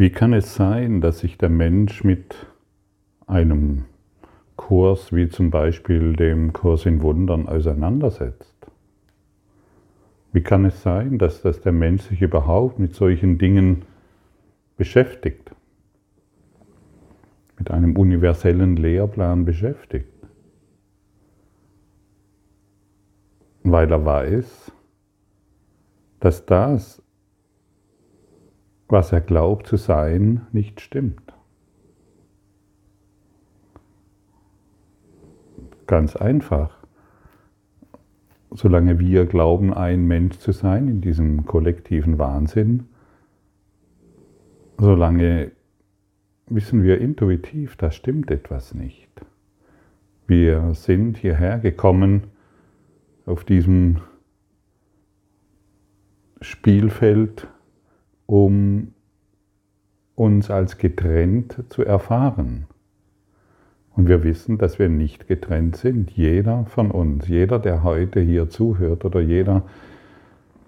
Wie kann es sein, dass sich der Mensch mit einem Kurs wie zum Beispiel dem Kurs in Wundern auseinandersetzt? Wie kann es sein, dass, dass der Mensch sich überhaupt mit solchen Dingen beschäftigt? Mit einem universellen Lehrplan beschäftigt? Weil er weiß, dass das, was er glaubt zu sein, nicht stimmt. Ganz einfach. Solange wir glauben, ein Mensch zu sein in diesem kollektiven Wahnsinn, solange wissen wir intuitiv, da stimmt etwas nicht. Wir sind hierher gekommen auf diesem Spielfeld, um uns als getrennt zu erfahren. Und wir wissen, dass wir nicht getrennt sind. Jeder von uns, jeder, der heute hier zuhört oder jeder,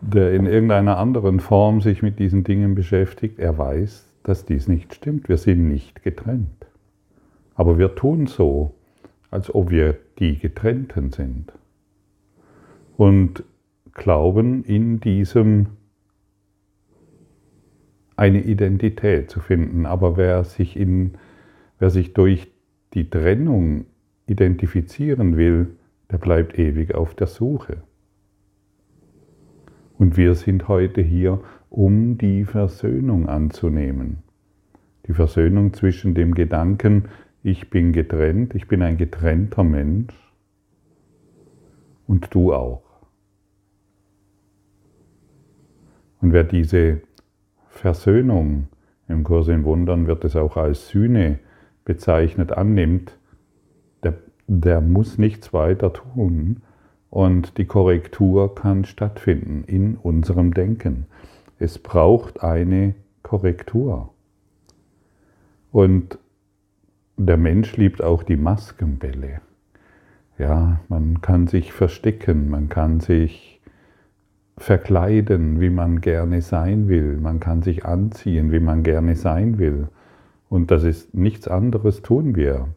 der in irgendeiner anderen Form sich mit diesen Dingen beschäftigt, er weiß, dass dies nicht stimmt. Wir sind nicht getrennt. Aber wir tun so, als ob wir die Getrennten sind. Und glauben in diesem eine Identität zu finden. Aber wer sich, in, wer sich durch die Trennung identifizieren will, der bleibt ewig auf der Suche. Und wir sind heute hier, um die Versöhnung anzunehmen. Die Versöhnung zwischen dem Gedanken, ich bin getrennt, ich bin ein getrennter Mensch und du auch. Und wer diese Versöhnung, im Kurs in Wundern wird es auch als Sühne bezeichnet, annimmt, der, der muss nichts weiter tun und die Korrektur kann stattfinden in unserem Denken. Es braucht eine Korrektur. Und der Mensch liebt auch die Maskenbälle. Ja, man kann sich verstecken, man kann sich verkleiden, wie man gerne sein will, man kann sich anziehen, wie man gerne sein will. Und das ist nichts anderes tun wir.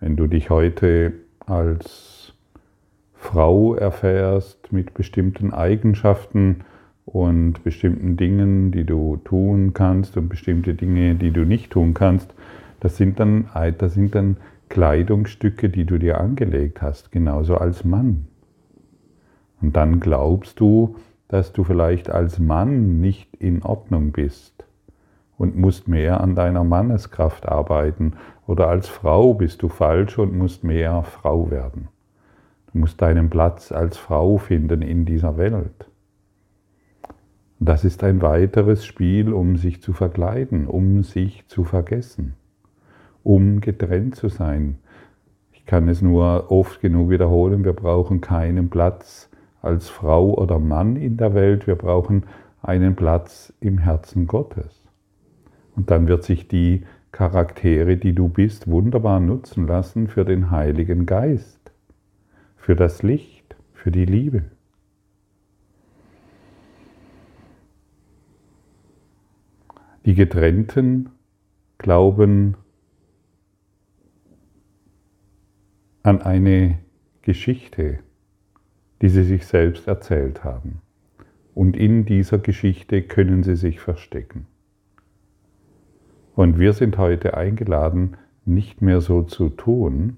Wenn du dich heute als Frau erfährst mit bestimmten Eigenschaften und bestimmten Dingen, die du tun kannst und bestimmte Dinge, die du nicht tun kannst, das sind dann, das sind dann Kleidungsstücke, die du dir angelegt hast, genauso als Mann. Und dann glaubst du, dass du vielleicht als Mann nicht in Ordnung bist und musst mehr an deiner Manneskraft arbeiten. Oder als Frau bist du falsch und musst mehr Frau werden. Du musst deinen Platz als Frau finden in dieser Welt. Das ist ein weiteres Spiel, um sich zu verkleiden, um sich zu vergessen, um getrennt zu sein. Ich kann es nur oft genug wiederholen, wir brauchen keinen Platz als Frau oder Mann in der Welt, wir brauchen einen Platz im Herzen Gottes. Und dann wird sich die Charaktere, die du bist, wunderbar nutzen lassen für den Heiligen Geist, für das Licht, für die Liebe. Die Getrennten glauben an eine Geschichte, die sie sich selbst erzählt haben. Und in dieser Geschichte können sie sich verstecken. Und wir sind heute eingeladen, nicht mehr so zu tun,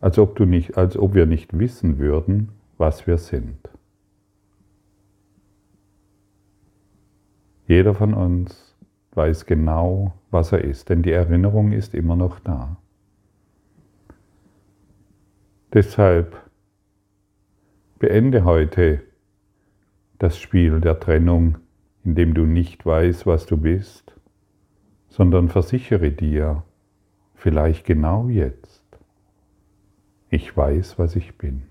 als ob, du nicht, als ob wir nicht wissen würden, was wir sind. Jeder von uns weiß genau, was er ist, denn die Erinnerung ist immer noch da. Deshalb beende heute das Spiel der Trennung, indem du nicht weißt, was du bist sondern versichere dir, vielleicht genau jetzt, ich weiß, was ich bin.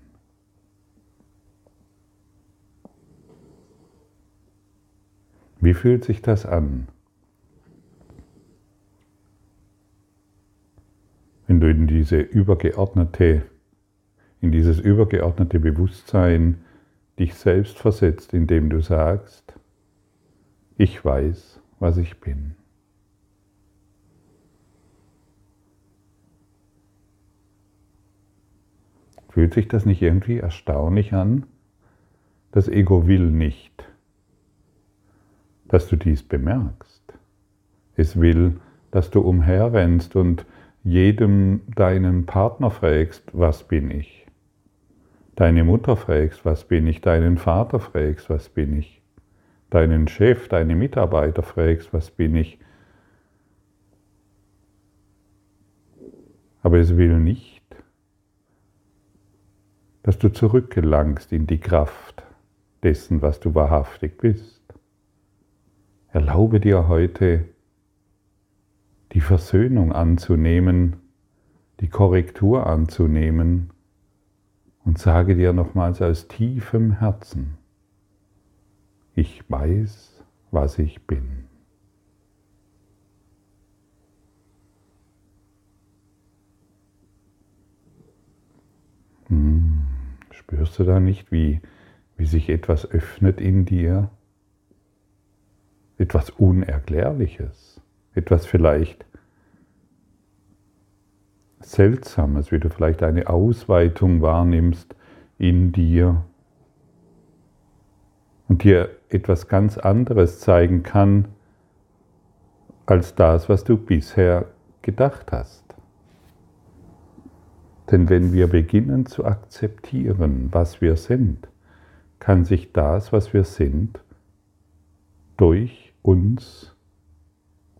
Wie fühlt sich das an? Wenn du in diese übergeordnete, in dieses übergeordnete Bewusstsein dich selbst versetzt, indem du sagst, ich weiß, was ich bin. Fühlt sich das nicht irgendwie erstaunlich an? Das Ego will nicht, dass du dies bemerkst. Es will, dass du umherrennst und jedem deinen Partner fragst, was bin ich? Deine Mutter fragst, was bin ich? Deinen Vater fragst, was bin ich? Deinen Chef, deine Mitarbeiter fragst, was bin ich? Aber es will nicht, dass du zurückgelangst in die Kraft dessen, was du wahrhaftig bist. Erlaube dir heute die Versöhnung anzunehmen, die Korrektur anzunehmen und sage dir nochmals aus tiefem Herzen, ich weiß, was ich bin. Hm. Spürst du da nicht, wie, wie sich etwas öffnet in dir? Etwas Unerklärliches, etwas vielleicht Seltsames, wie du vielleicht eine Ausweitung wahrnimmst in dir und dir etwas ganz anderes zeigen kann als das, was du bisher gedacht hast. Denn wenn wir beginnen zu akzeptieren, was wir sind, kann sich das, was wir sind, durch uns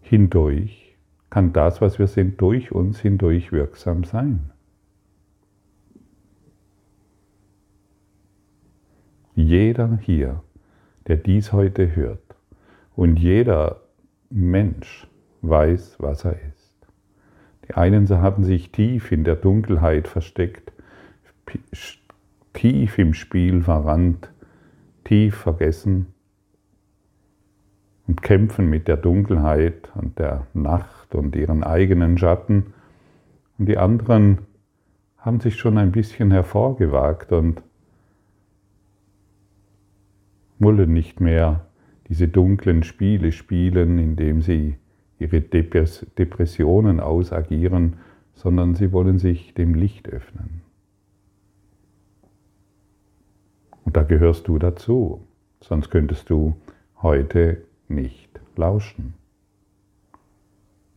hindurch, kann das, was wir sind, durch uns hindurch wirksam sein. Jeder hier, der dies heute hört, und jeder Mensch weiß, was er ist. Die einen haben sich tief in der Dunkelheit versteckt, tief im Spiel verrannt, tief vergessen und kämpfen mit der Dunkelheit und der Nacht und ihren eigenen Schatten. Und die anderen haben sich schon ein bisschen hervorgewagt und wollen nicht mehr diese dunklen Spiele spielen, indem sie ihre Depressionen ausagieren, sondern sie wollen sich dem Licht öffnen. Und da gehörst du dazu, sonst könntest du heute nicht lauschen.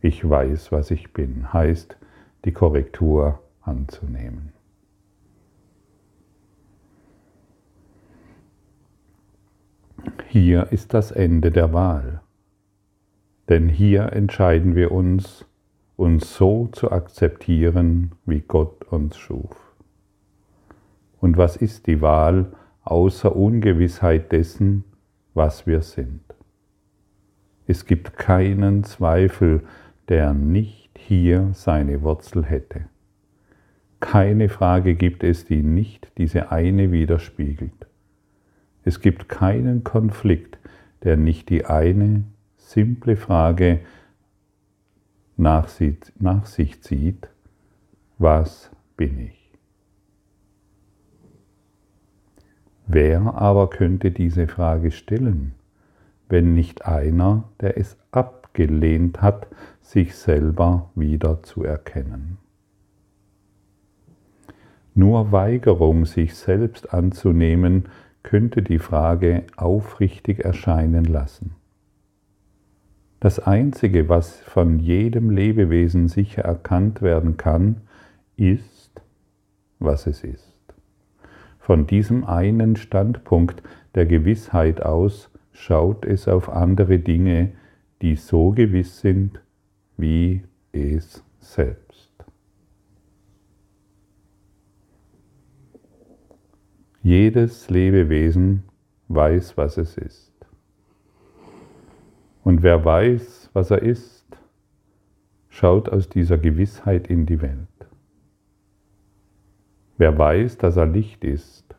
Ich weiß, was ich bin, heißt die Korrektur anzunehmen. Hier ist das Ende der Wahl. Denn hier entscheiden wir uns, uns so zu akzeptieren, wie Gott uns schuf. Und was ist die Wahl außer Ungewissheit dessen, was wir sind? Es gibt keinen Zweifel, der nicht hier seine Wurzel hätte. Keine Frage gibt es, die nicht diese eine widerspiegelt. Es gibt keinen Konflikt, der nicht die eine simple Frage nach, sich zieht, was bin ich? Wer aber könnte diese Frage stellen, wenn nicht einer, der es abgelehnt hat, sich selber wieder zu erkennen? Nur Weigerung, sich selbst anzunehmen, könnte die Frage aufrichtig erscheinen lassen. Das Einzige, was von jedem Lebewesen sicher erkannt werden kann, ist, was es ist. Von diesem einen Standpunkt der Gewissheit aus schaut es auf andere Dinge, die so gewiss sind wie es selbst. Jedes Lebewesen weiß, was es ist. Und wer weiß, was er ist, schaut aus dieser Gewissheit in die Welt. Wer weiß, dass er Licht ist,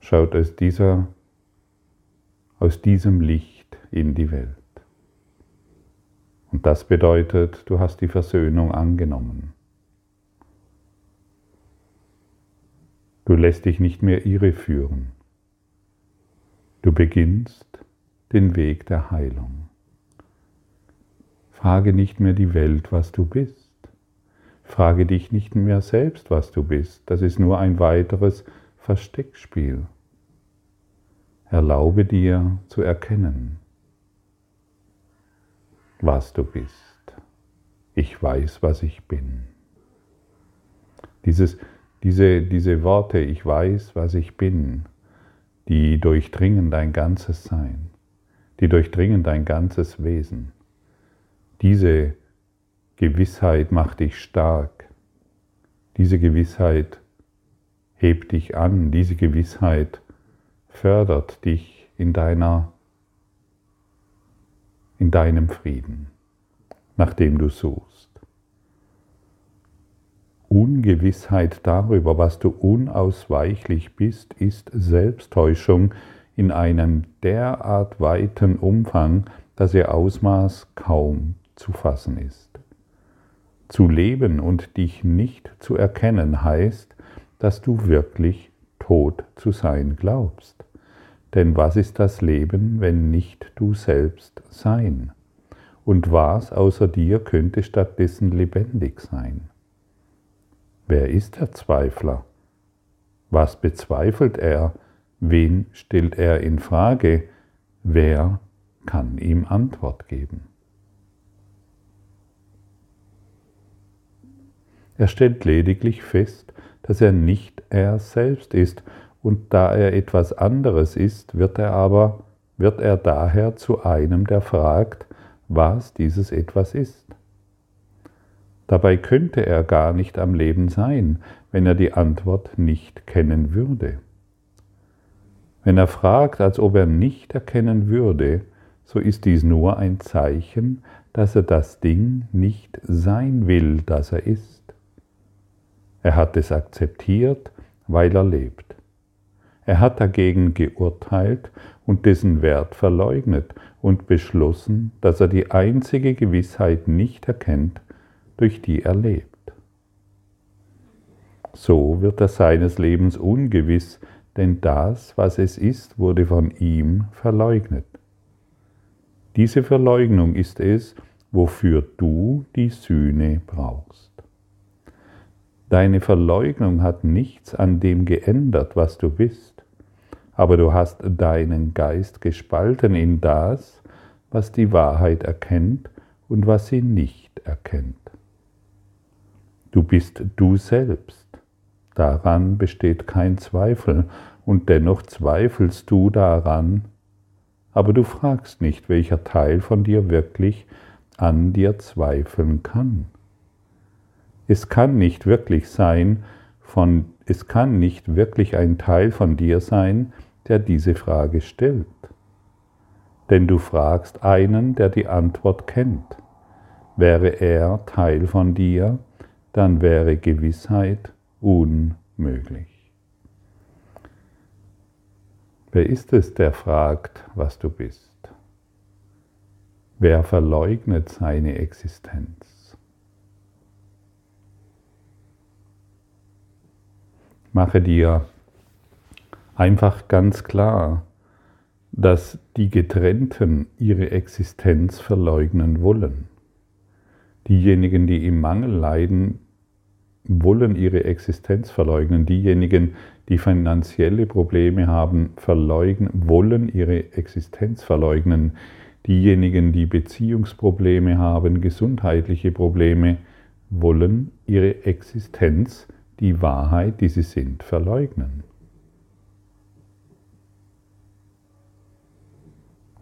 schaut aus, dieser, aus diesem Licht in die Welt. Und das bedeutet, du hast die Versöhnung angenommen. Du lässt dich nicht mehr irreführen. Du beginnst den Weg der Heilung. Frage nicht mehr die Welt, was du bist. Frage dich nicht mehr selbst, was du bist. Das ist nur ein weiteres Versteckspiel. Erlaube dir zu erkennen, was du bist. Ich weiß, was ich bin. Dieses, diese, diese Worte, ich weiß, was ich bin, die durchdringen dein ganzes Sein, die durchdringen dein ganzes Wesen. Diese Gewissheit macht dich stark. Diese Gewissheit hebt dich an. Diese Gewissheit fördert dich in deiner in deinem Frieden, nach dem du suchst. Ungewissheit darüber, was du unausweichlich bist, ist Selbsttäuschung in einem derart weiten Umfang, dass ihr Ausmaß kaum zu fassen ist. Zu leben und dich nicht zu erkennen heißt, dass du wirklich tot zu sein glaubst. Denn was ist das Leben, wenn nicht du selbst sein? Und was außer dir könnte stattdessen lebendig sein? Wer ist der Zweifler? Was bezweifelt er? Wen stellt er in Frage? Wer kann ihm Antwort geben? Er stellt lediglich fest, dass er nicht er selbst ist, und da er etwas anderes ist, wird er aber, wird er daher zu einem, der fragt, was dieses etwas ist. Dabei könnte er gar nicht am Leben sein, wenn er die Antwort nicht kennen würde. Wenn er fragt, als ob er nicht erkennen würde, so ist dies nur ein Zeichen, dass er das Ding nicht sein will, das er ist. Er hat es akzeptiert, weil er lebt. Er hat dagegen geurteilt und dessen Wert verleugnet und beschlossen, dass er die einzige Gewissheit nicht erkennt, durch die er lebt. So wird er seines Lebens ungewiss, denn das, was es ist, wurde von ihm verleugnet. Diese Verleugnung ist es, wofür du die Sühne brauchst. Deine Verleugnung hat nichts an dem geändert, was du bist, aber du hast deinen Geist gespalten in das, was die Wahrheit erkennt und was sie nicht erkennt. Du bist du selbst. Daran besteht kein Zweifel und dennoch zweifelst du daran, aber du fragst nicht, welcher Teil von dir wirklich an dir zweifeln kann. Es kann nicht wirklich sein, von, es kann nicht wirklich ein Teil von dir sein, der diese Frage stellt. Denn du fragst einen, der die Antwort kennt. Wäre er Teil von dir, dann wäre Gewissheit unmöglich. Wer ist es, der fragt, was du bist? Wer verleugnet seine Existenz? Mache dir einfach ganz klar, dass die Getrennten ihre Existenz verleugnen wollen. Diejenigen, die im Mangel leiden, wollen ihre Existenz verleugnen. Diejenigen, die finanzielle Probleme haben, verleugnen, wollen ihre Existenz verleugnen. Diejenigen, die Beziehungsprobleme haben, gesundheitliche Probleme, wollen ihre Existenz, die Wahrheit, die sie sind, verleugnen.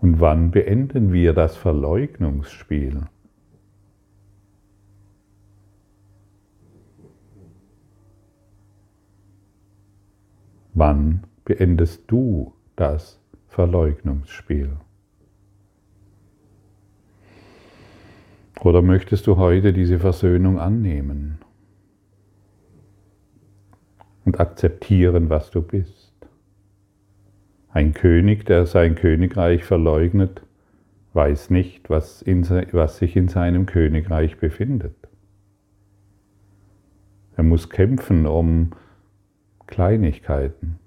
Und wann beenden wir das Verleugnungsspiel? Wann beendest du das Verleugnungsspiel? Oder möchtest du heute diese Versöhnung annehmen und akzeptieren, was du bist? Ein König, der sein Königreich verleugnet, weiß nicht, was, in, was sich in seinem Königreich befindet. Er muss kämpfen, um Kleinigkeiten.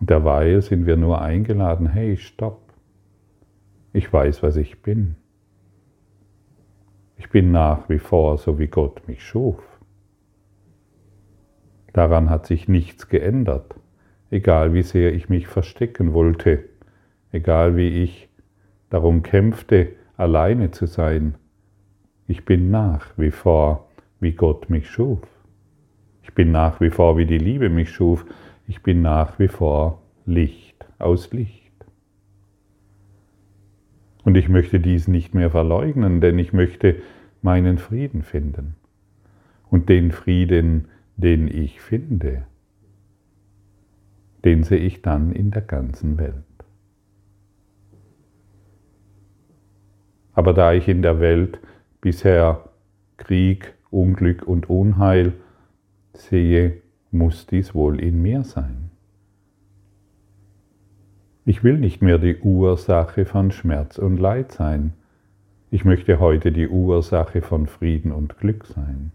Und derweil sind wir nur eingeladen, hey, stopp, ich weiß, was ich bin. Ich bin nach wie vor so, wie Gott mich schuf. Daran hat sich nichts geändert, egal wie sehr ich mich verstecken wollte, egal wie ich darum kämpfte, alleine zu sein. Ich bin nach wie vor, wie Gott mich schuf. Ich bin nach wie vor, wie die Liebe mich schuf. Ich bin nach wie vor Licht aus Licht. Und ich möchte dies nicht mehr verleugnen, denn ich möchte meinen Frieden finden. Und den Frieden, den ich finde, den sehe ich dann in der ganzen Welt. Aber da ich in der Welt bisher Krieg, Unglück und Unheil sehe, muss dies wohl in mir sein. Ich will nicht mehr die Ursache von Schmerz und Leid sein. Ich möchte heute die Ursache von Frieden und Glück sein.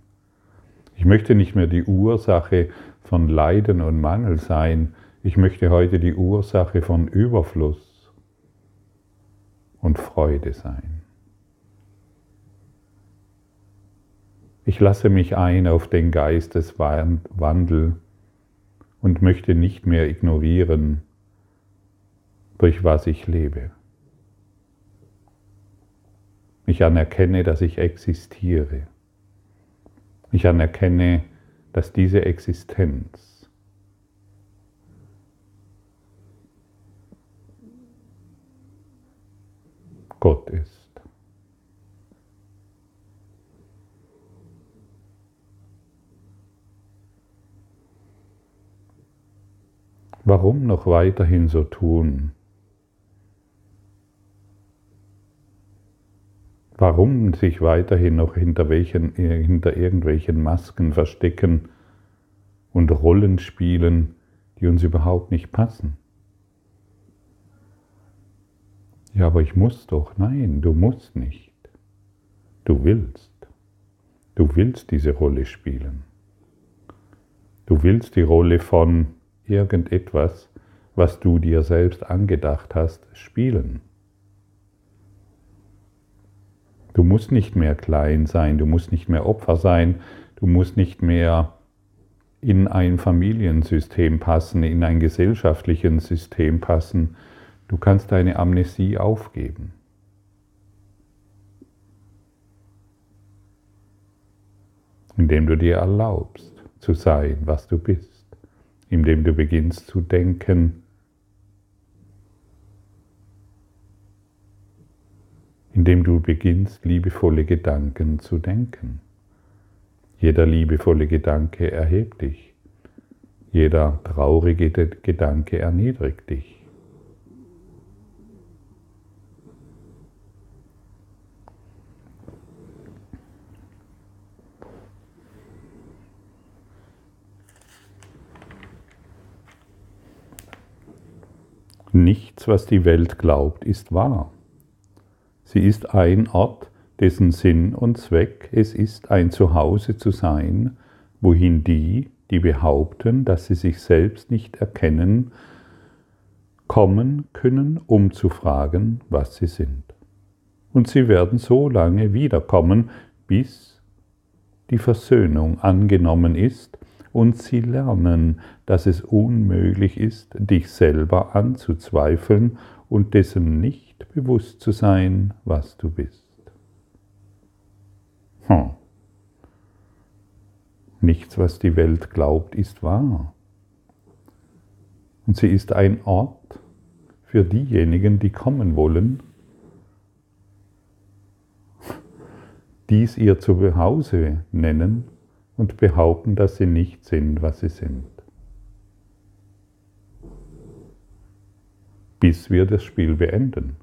Ich möchte nicht mehr die Ursache von Leiden und Mangel sein. Ich möchte heute die Ursache von Überfluss und Freude sein. Ich lasse mich ein auf den Geisteswandel und möchte nicht mehr ignorieren, durch was ich lebe. Ich anerkenne, dass ich existiere. Ich anerkenne, dass diese Existenz Gott ist. Warum noch weiterhin so tun? Warum sich weiterhin noch hinter, welchen, hinter irgendwelchen Masken verstecken und Rollen spielen, die uns überhaupt nicht passen? Ja, aber ich muss doch. Nein, du musst nicht. Du willst. Du willst diese Rolle spielen. Du willst die Rolle von irgendetwas, was du dir selbst angedacht hast, spielen. Du musst nicht mehr klein sein, du musst nicht mehr Opfer sein, du musst nicht mehr in ein Familiensystem passen, in ein gesellschaftliches System passen. Du kannst deine Amnesie aufgeben. Indem du dir erlaubst zu sein, was du bist, indem du beginnst zu denken, indem du beginnst, liebevolle Gedanken zu denken. Jeder liebevolle Gedanke erhebt dich. Jeder traurige Gedanke erniedrigt dich. Nichts, was die Welt glaubt, ist wahr. Sie ist ein Ort, dessen Sinn und Zweck es ist, ein Zuhause zu sein, wohin die, die behaupten, dass sie sich selbst nicht erkennen, kommen können, um zu fragen, was sie sind. Und sie werden so lange wiederkommen, bis die Versöhnung angenommen ist und sie lernen, dass es unmöglich ist, dich selber anzuzweifeln und dessen nicht bewusst zu sein, was du bist. Hm. Nichts, was die Welt glaubt, ist wahr. Und sie ist ein Ort für diejenigen, die kommen wollen, dies ihr Zuhause nennen und behaupten, dass sie nicht sind, was sie sind. Bis wir das Spiel beenden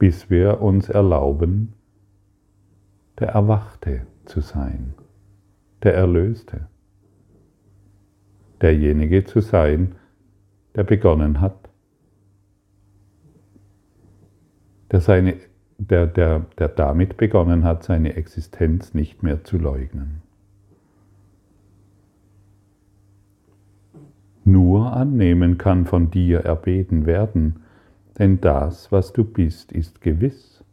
bis wir uns erlauben, der Erwachte zu sein, der Erlöste, derjenige zu sein, der begonnen hat, der, seine, der, der, der damit begonnen hat, seine Existenz nicht mehr zu leugnen. Nur annehmen kann von dir erbeten werden, denn das, was du bist, ist gewiss.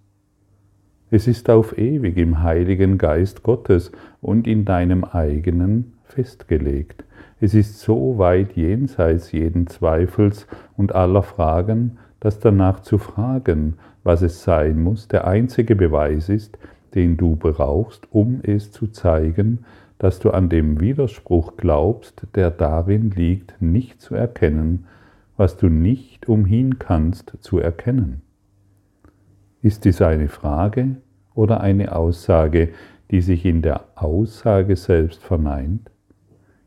Es ist auf ewig im Heiligen Geist Gottes und in deinem eigenen festgelegt. Es ist so weit jenseits jeden Zweifels und aller Fragen, dass danach zu fragen, was es sein muss, der einzige Beweis ist, den du brauchst, um es zu zeigen, dass du an dem Widerspruch glaubst, der darin liegt, nicht zu erkennen, was du nicht umhin kannst zu erkennen. Ist dies eine Frage oder eine Aussage, die sich in der Aussage selbst verneint?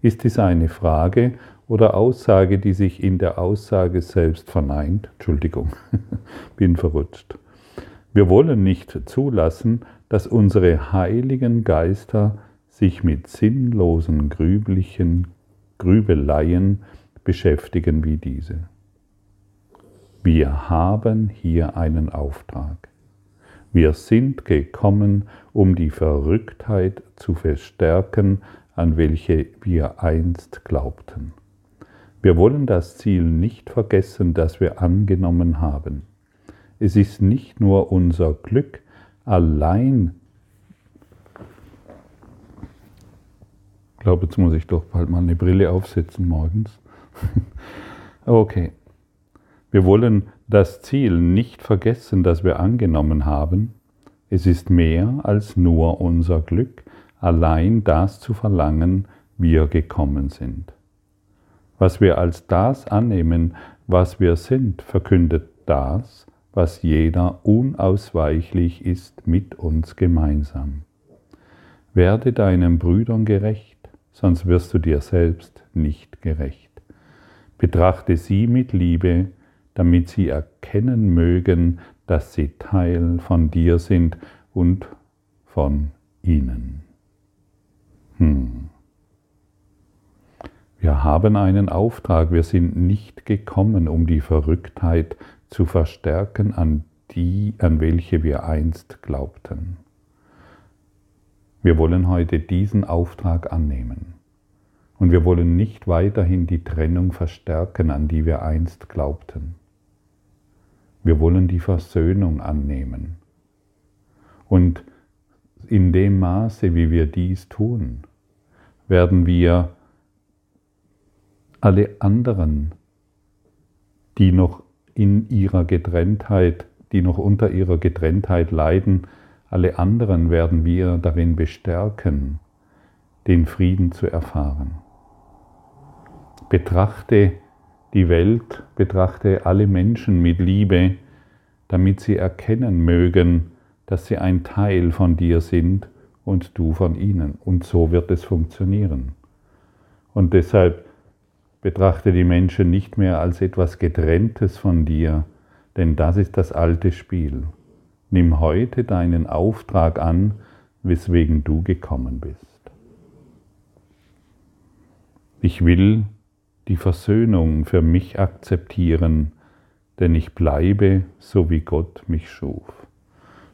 Ist dies eine Frage oder Aussage, die sich in der Aussage selbst verneint? Entschuldigung, bin verrutscht. Wir wollen nicht zulassen, dass unsere heiligen Geister sich mit sinnlosen grüblichen Grübeleien beschäftigen wie diese. Wir haben hier einen Auftrag. Wir sind gekommen, um die Verrücktheit zu verstärken, an welche wir einst glaubten. Wir wollen das Ziel nicht vergessen, das wir angenommen haben. Es ist nicht nur unser Glück, allein Ich glaube, jetzt muss ich doch bald mal eine Brille aufsetzen morgens. okay. Wir wollen das Ziel nicht vergessen, das wir angenommen haben. Es ist mehr als nur unser Glück, allein das zu verlangen, wir gekommen sind. Was wir als das annehmen, was wir sind, verkündet das, was jeder unausweichlich ist mit uns gemeinsam. Werde deinen Brüdern gerecht, sonst wirst du dir selbst nicht gerecht. Betrachte sie mit Liebe, damit sie erkennen mögen, dass sie Teil von dir sind und von ihnen. Hm. Wir haben einen Auftrag, wir sind nicht gekommen, um die Verrücktheit zu verstärken, an die, an welche wir einst glaubten. Wir wollen heute diesen Auftrag annehmen. Und wir wollen nicht weiterhin die Trennung verstärken, an die wir einst glaubten. Wir wollen die Versöhnung annehmen. Und in dem Maße, wie wir dies tun, werden wir alle anderen, die noch in ihrer Getrenntheit, die noch unter ihrer Getrenntheit leiden, alle anderen werden wir darin bestärken, den Frieden zu erfahren. Betrachte die Welt, betrachte alle Menschen mit Liebe, damit sie erkennen mögen, dass sie ein Teil von dir sind und du von ihnen. Und so wird es funktionieren. Und deshalb betrachte die Menschen nicht mehr als etwas Getrenntes von dir, denn das ist das alte Spiel. Nimm heute deinen Auftrag an, weswegen du gekommen bist. Ich will die Versöhnung für mich akzeptieren, denn ich bleibe so wie Gott mich schuf.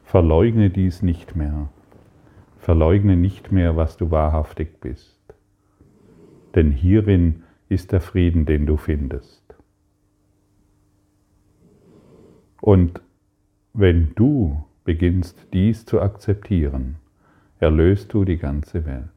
Verleugne dies nicht mehr. Verleugne nicht mehr, was du wahrhaftig bist. Denn hierin ist der Frieden, den du findest. Und wenn du beginnst dies zu akzeptieren, erlöst du die ganze Welt.